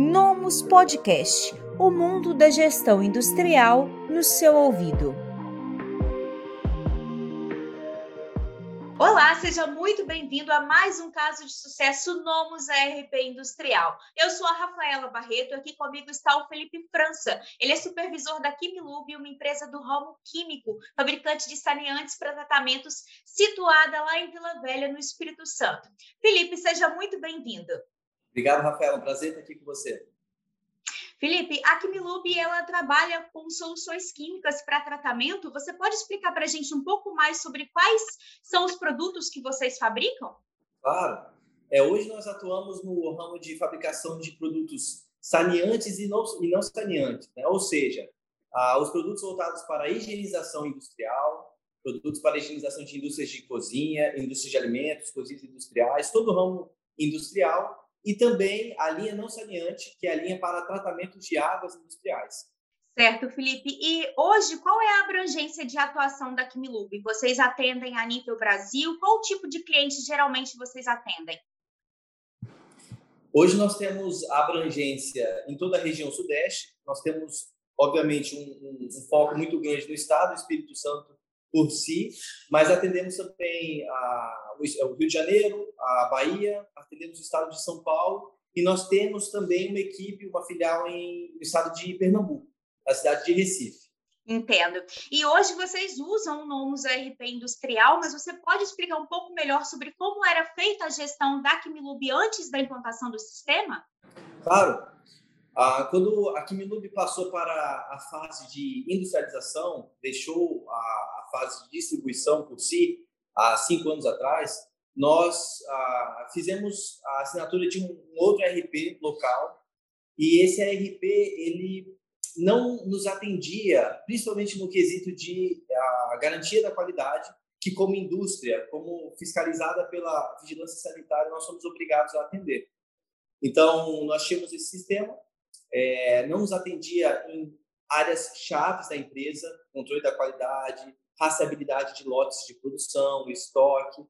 Nomus Podcast o mundo da gestão industrial no seu ouvido. Olá, seja muito bem-vindo a mais um caso de sucesso Nomus ARP Industrial. Eu sou a Rafaela Barreto, aqui comigo está o Felipe França. Ele é supervisor da Quimilub, uma empresa do ramo químico, fabricante de saneantes para tratamentos, situada lá em Vila Velha, no Espírito Santo. Felipe, seja muito bem-vindo. Obrigado, Rafaela. Um prazer estar aqui com você. Felipe, a Quimilub ela trabalha com soluções químicas para tratamento. Você pode explicar para a gente um pouco mais sobre quais são os produtos que vocês fabricam? Claro. É, hoje nós atuamos no ramo de fabricação de produtos saneantes e não, e não saneantes, né? ou seja, ah, os produtos voltados para a higienização industrial, produtos para a higienização de indústrias de cozinha, indústrias de alimentos, cozinhas industriais, todo o ramo industrial e também a linha não saneante, que é a linha para tratamento de águas industriais. Certo, Felipe. E hoje, qual é a abrangência de atuação da Quimilub? Vocês atendem a nível Brasil? Qual tipo de cliente geralmente vocês atendem? Hoje nós temos abrangência em toda a região sudeste. Nós temos, obviamente, um, um, um foco muito grande no estado do Espírito Santo por si, mas atendemos também a, o Rio de Janeiro, a Bahia, atendemos o estado de São Paulo e nós temos também uma equipe, uma filial em, no estado de Pernambuco, na cidade de Recife. Entendo. E hoje vocês usam o Nomus RP Industrial, mas você pode explicar um pouco melhor sobre como era feita a gestão da Quimilub antes da implantação do sistema? Claro. Ah, quando a Quimilub passou para a fase de industrialização, deixou a, fase de distribuição por si, há cinco anos atrás, nós ah, fizemos a assinatura de um outro RP local e esse RP ele não nos atendia, principalmente no quesito de a garantia da qualidade, que como indústria, como fiscalizada pela vigilância sanitária, nós somos obrigados a atender. Então, nós tínhamos esse sistema, é, não nos atendia em áreas chaves da empresa, controle da qualidade, rastreabilidade de lotes de produção, estoque,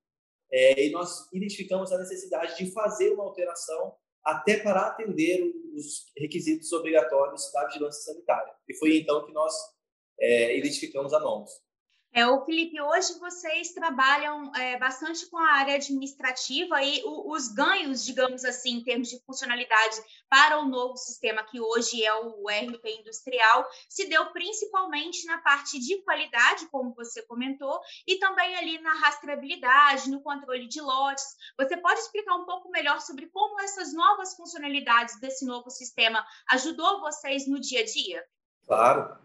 é, e nós identificamos a necessidade de fazer uma alteração até para atender os requisitos obrigatórios da vigilância sanitária. E foi então que nós é, identificamos a NOMS. É, o Felipe, hoje vocês trabalham é, bastante com a área administrativa e o, os ganhos, digamos assim, em termos de funcionalidade para o novo sistema, que hoje é o RP industrial, se deu principalmente na parte de qualidade, como você comentou, e também ali na rastreabilidade, no controle de lotes. Você pode explicar um pouco melhor sobre como essas novas funcionalidades desse novo sistema ajudou vocês no dia a dia? Claro.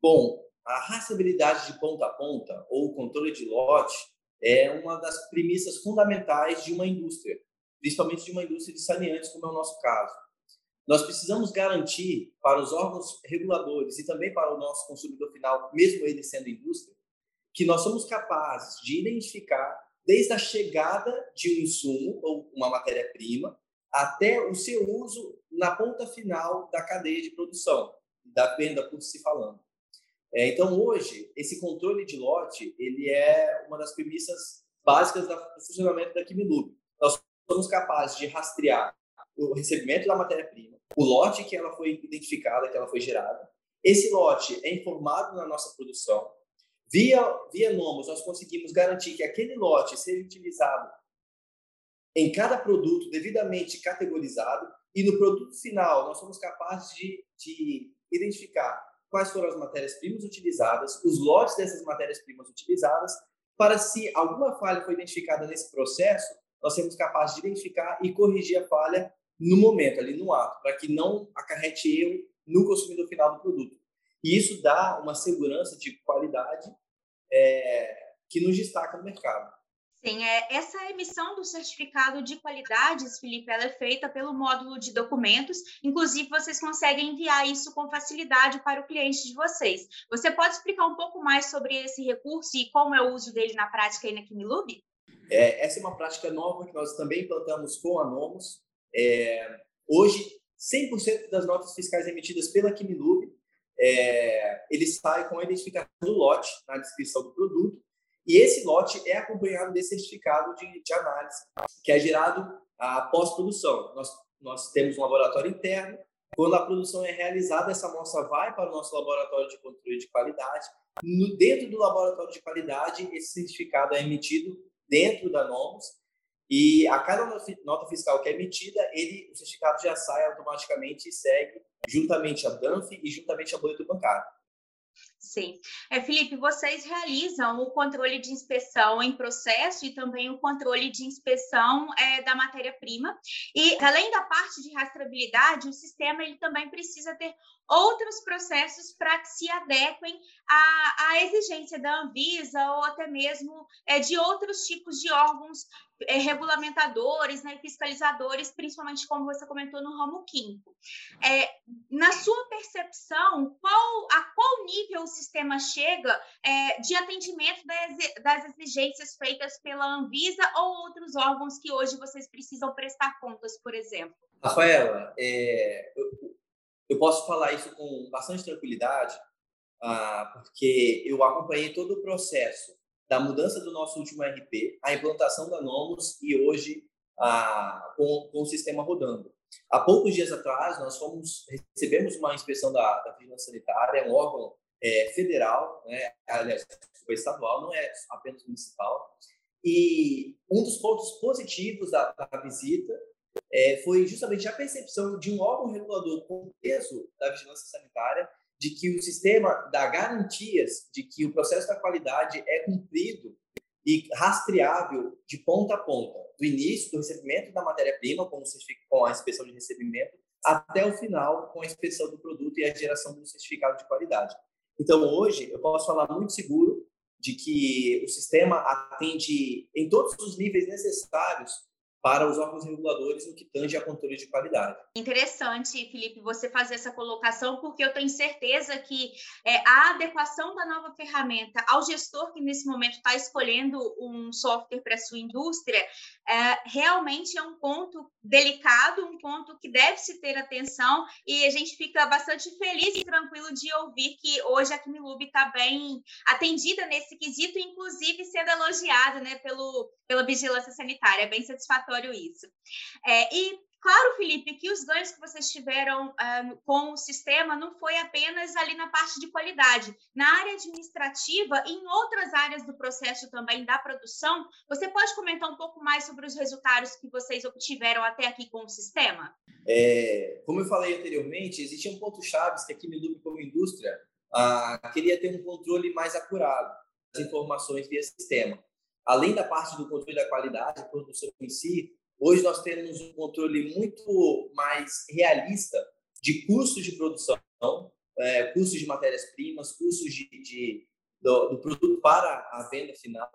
Bom, a rastreabilidade de ponta a ponta ou controle de lote é uma das premissas fundamentais de uma indústria, principalmente de uma indústria de saneantes, como é o nosso caso. Nós precisamos garantir para os órgãos reguladores e também para o nosso consumidor final, mesmo ele sendo indústria, que nós somos capazes de identificar desde a chegada de um insumo ou uma matéria-prima até o seu uso na ponta final da cadeia de produção, da venda por si falando. É, então, hoje, esse controle de lote ele é uma das premissas básicas do funcionamento da Quimilub. Nós somos capazes de rastrear o recebimento da matéria-prima, o lote que ela foi identificada, que ela foi gerada. Esse lote é informado na nossa produção. Via, via Nomos, nós conseguimos garantir que aquele lote seja utilizado em cada produto devidamente categorizado e no produto final nós somos capazes de, de identificar quais foram as matérias-primas utilizadas, os lotes dessas matérias-primas utilizadas, para se alguma falha foi identificada nesse processo, nós sermos capazes de identificar e corrigir a falha no momento, ali no ato, para que não acarrete erro no consumidor final do produto. E isso dá uma segurança de qualidade é, que nos destaca no mercado. Sim, é, essa emissão do certificado de qualidades, Felipe, ela é feita pelo módulo de documentos. Inclusive, vocês conseguem enviar isso com facilidade para o cliente de vocês. Você pode explicar um pouco mais sobre esse recurso e como é o uso dele na prática aí na Kimilub? É, essa é uma prática nova que nós também implantamos com a Nomos. É, hoje, 100% das notas fiscais emitidas pela Kimilub, é, ele sai com a identificação do lote na descrição do produto e esse lote é acompanhado desse certificado de, de análise, que é gerado após produção. Nós nós temos um laboratório interno. Quando a produção é realizada, essa amostra vai para o nosso laboratório de controle de qualidade. No, dentro do laboratório de qualidade, esse certificado é emitido dentro da NOMS e a cada nota fiscal que é emitida, ele, o certificado já sai automaticamente e segue juntamente a DANF e juntamente a boleto bancário. Sim. É, Felipe, vocês realizam o controle de inspeção em processo e também o controle de inspeção é, da matéria-prima. E, além da parte de rastreabilidade, o sistema ele também precisa ter outros processos para que se adequem à, à, exigência da Anvisa ou até mesmo é, de outros tipos de órgãos é, regulamentadores né, fiscalizadores, principalmente como você comentou no ramo químico. É, na sua percepção, qual, a qual nível sistema chega é, de atendimento das, exigências feitas pela Anvisa ou outros órgãos que hoje vocês precisam prestar contas, por exemplo? Rafaela, é, eu, eu posso falar isso com bastante tranquilidade, ah, porque eu acompanhei todo o processo da mudança do nosso último RP, a implantação da Nomos e hoje ah, com, com o sistema rodando. Há poucos dias atrás, nós fomos recebemos uma inspeção da, da Vigilância Sanitária, um órgão é, federal, né? aliás, foi estadual, não é apenas municipal. E um dos pontos positivos da, da visita é, foi justamente a percepção de um órgão regulador com peso da vigilância sanitária de que o sistema dá garantias de que o processo da qualidade é cumprido e rastreável de ponta a ponta, do início do recebimento da matéria-prima, com, com a inspeção de recebimento, até o final, com a inspeção do produto e a geração do certificado de qualidade. Então, hoje, eu posso falar muito seguro de que o sistema atende em todos os níveis necessários para os órgãos reguladores no que tange a controle de qualidade. Interessante, Felipe, você fazer essa colocação, porque eu tenho certeza que é, a adequação da nova ferramenta ao gestor que nesse momento está escolhendo um software para sua indústria é, realmente é um ponto delicado, um ponto que deve se ter atenção e a gente fica bastante feliz e tranquilo de ouvir que hoje a Quimilub está bem atendida nesse quesito, inclusive sendo elogiada né, pelo, pela vigilância sanitária. É bem satisfatório isso. É, e Claro, Felipe, que os ganhos que vocês tiveram uh, com o sistema não foi apenas ali na parte de qualidade. Na área administrativa e em outras áreas do processo também da produção, você pode comentar um pouco mais sobre os resultados que vocês obtiveram até aqui com o sistema? É, como eu falei anteriormente, existiam pontos chaves que aqui no como indústria uh, queria ter um controle mais acurado das informações via sistema. Além da parte do controle da qualidade, produção em si, Hoje nós temos um controle muito mais realista de custos de produção, é, custos de matérias-primas, custos de, de do, do, produto para a venda final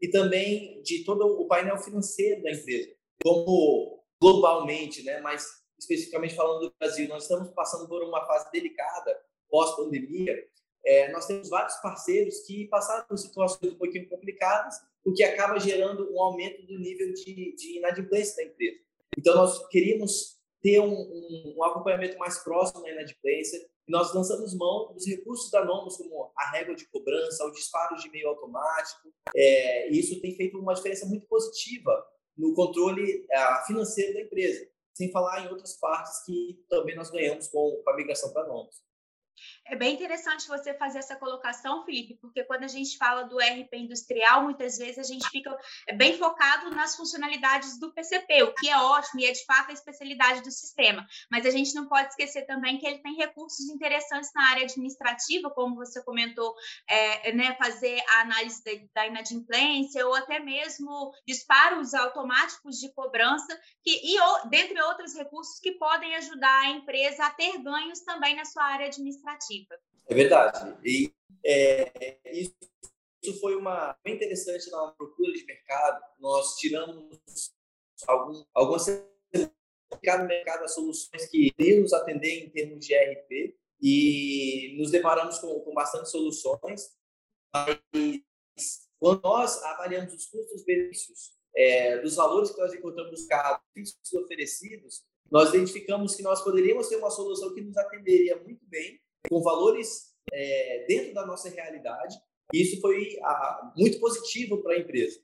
e também de todo o painel financeiro da empresa. Como globalmente, né, mas especificamente falando do Brasil, nós estamos passando por uma fase delicada pós-pandemia. É, nós temos vários parceiros que passaram por situações um pouquinho complicadas o que acaba gerando um aumento do nível de, de inadimplência da empresa. Então, nós queríamos ter um, um, um acompanhamento mais próximo da inadimplência e nós lançamos mão dos recursos da Nomos, como a régua de cobrança, o disparo de e-mail automático. É, e isso tem feito uma diferença muito positiva no controle uh, financeiro da empresa, sem falar em outras partes que também nós ganhamos com, com a migração para Nomos. É bem interessante você fazer essa colocação, Felipe, porque quando a gente fala do RP industrial, muitas vezes a gente fica bem focado nas funcionalidades do PCP, o que é ótimo e é de fato a especialidade do sistema. Mas a gente não pode esquecer também que ele tem recursos interessantes na área administrativa, como você comentou, é, né, fazer a análise da inadimplência ou até mesmo disparos automáticos de cobrança, que, e dentre outros recursos que podem ajudar a empresa a ter ganhos também na sua área administrativa alternativa. É verdade. E é, isso, isso foi uma bem interessante na procura de mercado. Nós tiramos algum, algumas no mercado as soluções que iriam nos atender em termos de RP e nos deparamos com, com bastante soluções. Mas quando nós avaliamos os custos-benefícios é, dos valores que nós encontramos no mercado, oferecidos, nós identificamos que nós poderíamos ter uma solução que nos atenderia muito bem com valores é, dentro da nossa realidade. E isso foi a, muito positivo para a empresa.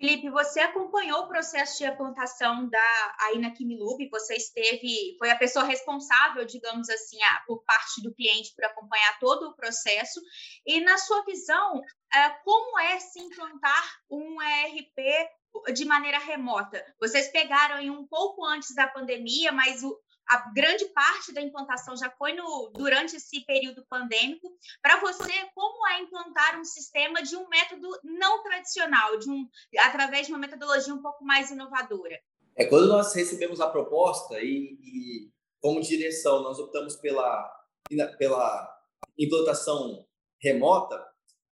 Felipe, você acompanhou o processo de implantação da Aina Kimilub, você esteve, foi a pessoa responsável, digamos assim, por parte do cliente por acompanhar todo o processo. E na sua visão, é, como é se implantar um ERP de maneira remota? Vocês pegaram aí um pouco antes da pandemia, mas o, a grande parte da implantação já foi no, durante esse período pandêmico. Para você, como é implantar um sistema de um método não tradicional, de um, através de uma metodologia um pouco mais inovadora? É quando nós recebemos a proposta e, e como direção nós optamos pela pela implantação remota,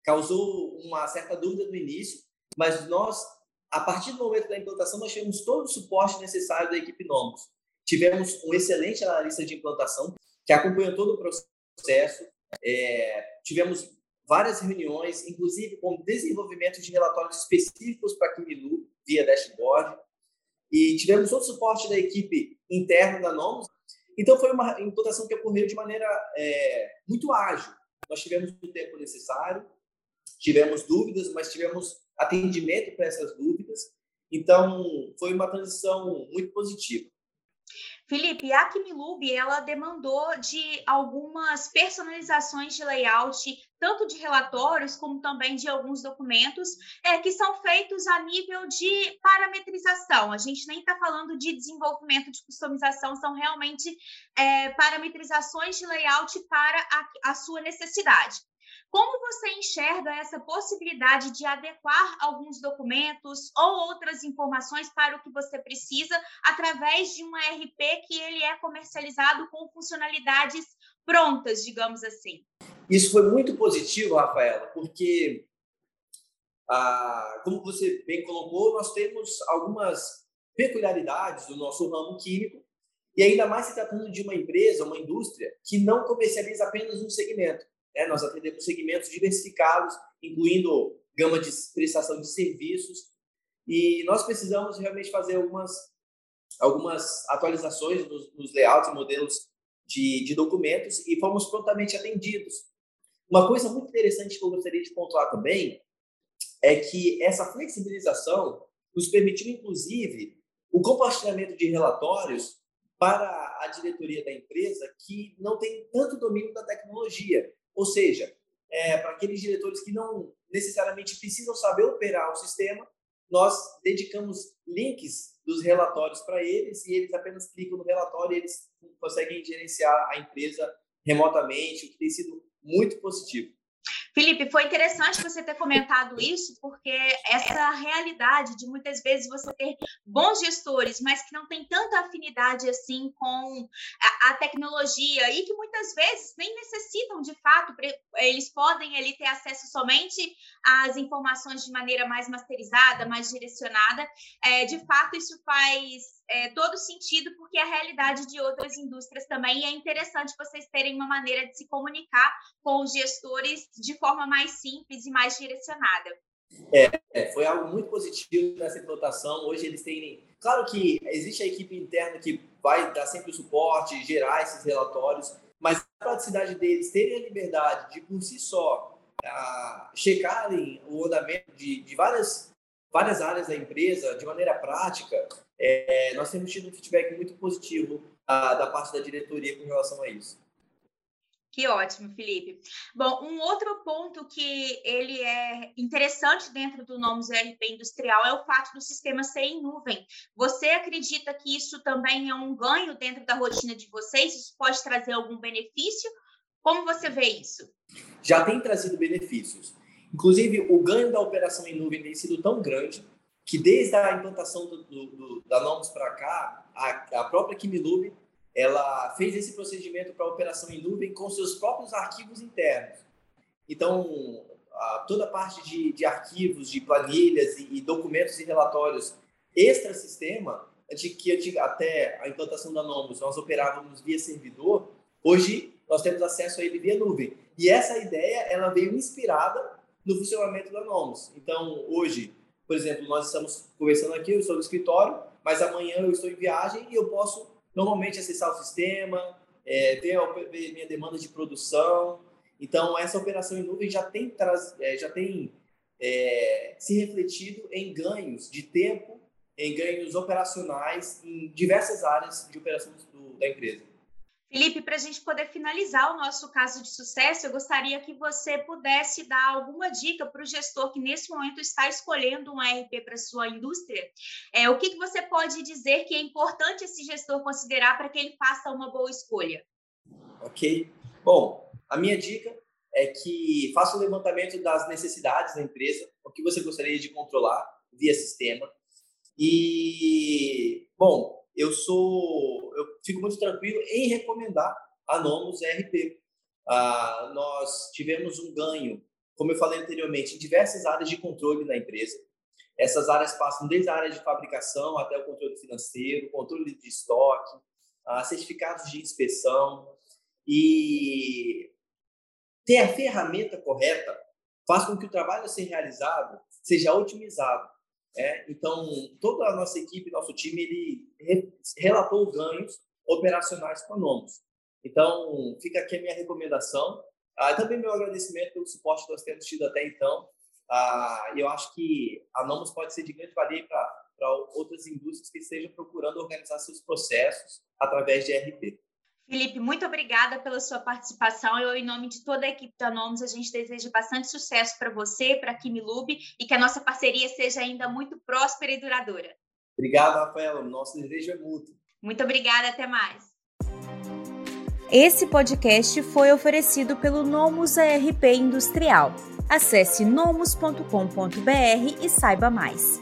causou uma certa dúvida no início, mas nós a partir do momento da implantação nós tivemos todo o suporte necessário da equipe Nomos. Tivemos um excelente analista de implantação que acompanhou todo o processo. É, tivemos várias reuniões, inclusive com desenvolvimento de relatórios específicos para Kimilu via dashboard. E tivemos todo o suporte da equipe interna da Nomos. Então, foi uma implantação que ocorreu de maneira é, muito ágil. Nós tivemos o tempo necessário, tivemos dúvidas, mas tivemos atendimento para essas dúvidas. Então, foi uma transição muito positiva. Felipe, a Kimilub, ela demandou de algumas personalizações de layout, tanto de relatórios como também de alguns documentos, é, que são feitos a nível de parametrização. A gente nem está falando de desenvolvimento de customização, são realmente é, parametrizações de layout para a, a sua necessidade. Como você enxerga essa possibilidade de adequar alguns documentos ou outras informações para o que você precisa através de um ERP que ele é comercializado com funcionalidades prontas, digamos assim? Isso foi muito positivo, Rafaela, porque, ah, como você bem colocou, nós temos algumas peculiaridades do nosso ramo químico e ainda mais se tratando de uma empresa, uma indústria que não comercializa apenas um segmento. Né? Nós atendemos segmentos diversificados, incluindo gama de prestação de serviços, e nós precisamos realmente fazer algumas, algumas atualizações nos, nos layouts e modelos de, de documentos e fomos prontamente atendidos. Uma coisa muito interessante que eu gostaria de pontuar também é que essa flexibilização nos permitiu, inclusive, o compartilhamento de relatórios para a diretoria da empresa que não tem tanto domínio da tecnologia. Ou seja, é, para aqueles diretores que não necessariamente precisam saber operar o sistema, nós dedicamos links dos relatórios para eles e eles apenas clicam no relatório e eles conseguem gerenciar a empresa remotamente, o que tem sido muito positivo. Felipe, foi interessante você ter comentado isso, porque essa realidade de muitas vezes você ter bons gestores, mas que não tem tanta afinidade assim com a, tecnologia e que muitas vezes nem necessitam de fato, eles podem ali ter acesso somente às informações de maneira mais masterizada, mais direcionada. É, de fato, isso faz é, todo sentido, porque a realidade de outras indústrias também, é interessante vocês terem uma maneira de se comunicar com os gestores de forma mais simples e mais direcionada. É, é, foi algo muito positivo nessa implantação. Hoje eles têm. Claro que existe a equipe interna que vai dar sempre o suporte, gerar esses relatórios, mas a praticidade deles terem a liberdade de, por si só, a, checarem o andamento de, de várias, várias áreas da empresa de maneira prática, é, nós temos tido um feedback muito positivo a, da parte da diretoria com relação a isso. Que ótimo, Felipe. Bom, um outro ponto que ele é interessante dentro do Nomos ERP Industrial é o fato do sistema ser em nuvem. Você acredita que isso também é um ganho dentro da rotina de vocês? Isso pode trazer algum benefício? Como você vê isso? Já tem trazido benefícios. Inclusive, o ganho da operação em nuvem tem sido tão grande que desde a implantação do, do, do da Nomos para cá, a, a própria Kimilube ela fez esse procedimento para operação em nuvem com seus próprios arquivos internos. Então, a, toda a parte de, de arquivos, de planilhas e, e, documentos e relatórios extra-sistema, de que até a implantação da Nomos nós operávamos via servidor, hoje nós temos acesso a ele via nuvem. E essa ideia ela veio inspirada no funcionamento da Nomos. Então, hoje, por exemplo, nós estamos conversando aqui, eu estou no escritório, mas amanhã eu estou em viagem e eu posso normalmente acessar o sistema, é, ver, ver minha demanda de produção. Então, essa operação em nuvem já tem, é, já tem é, se refletido em ganhos de tempo, em ganhos operacionais em diversas áreas de operações do, da empresa. Felipe, para a gente poder finalizar o nosso caso de sucesso, eu gostaria que você pudesse dar alguma dica para o gestor que nesse momento está escolhendo um ERP para sua indústria. É, o que, que você pode dizer que é importante esse gestor considerar para que ele faça uma boa escolha? Ok. Bom, a minha dica é que faça o levantamento das necessidades da empresa, o que você gostaria de controlar via sistema. E, bom, eu sou, eu fico muito tranquilo em recomendar a Nomos ERP. Ah, nós tivemos um ganho, como eu falei anteriormente, em diversas áreas de controle da empresa. Essas áreas passam desde a área de fabricação até o controle financeiro, controle de estoque, ah, certificados de inspeção. E ter a ferramenta correta faz com que o trabalho a ser realizado seja otimizado é, então, toda a nossa equipe, nosso time, ele relatou ganhos operacionais Nomos. Então, fica aqui a minha recomendação. Ah, também meu agradecimento pelo suporte que nós temos tido até então. Ah, eu acho que a Nomos pode ser de grande valia para outras indústrias que estejam procurando organizar seus processos através de RP. Felipe, muito obrigada pela sua participação. Eu, em nome de toda a equipe da Nomes, a gente deseja bastante sucesso para você, para a Kimilube e que a nossa parceria seja ainda muito próspera e duradoura. Obrigado, Rafaela. Nosso desejo é mútuo. Muito obrigada. Até mais. Esse podcast foi oferecido pelo Nomus ARP Industrial. Acesse nomus.com.br e saiba mais.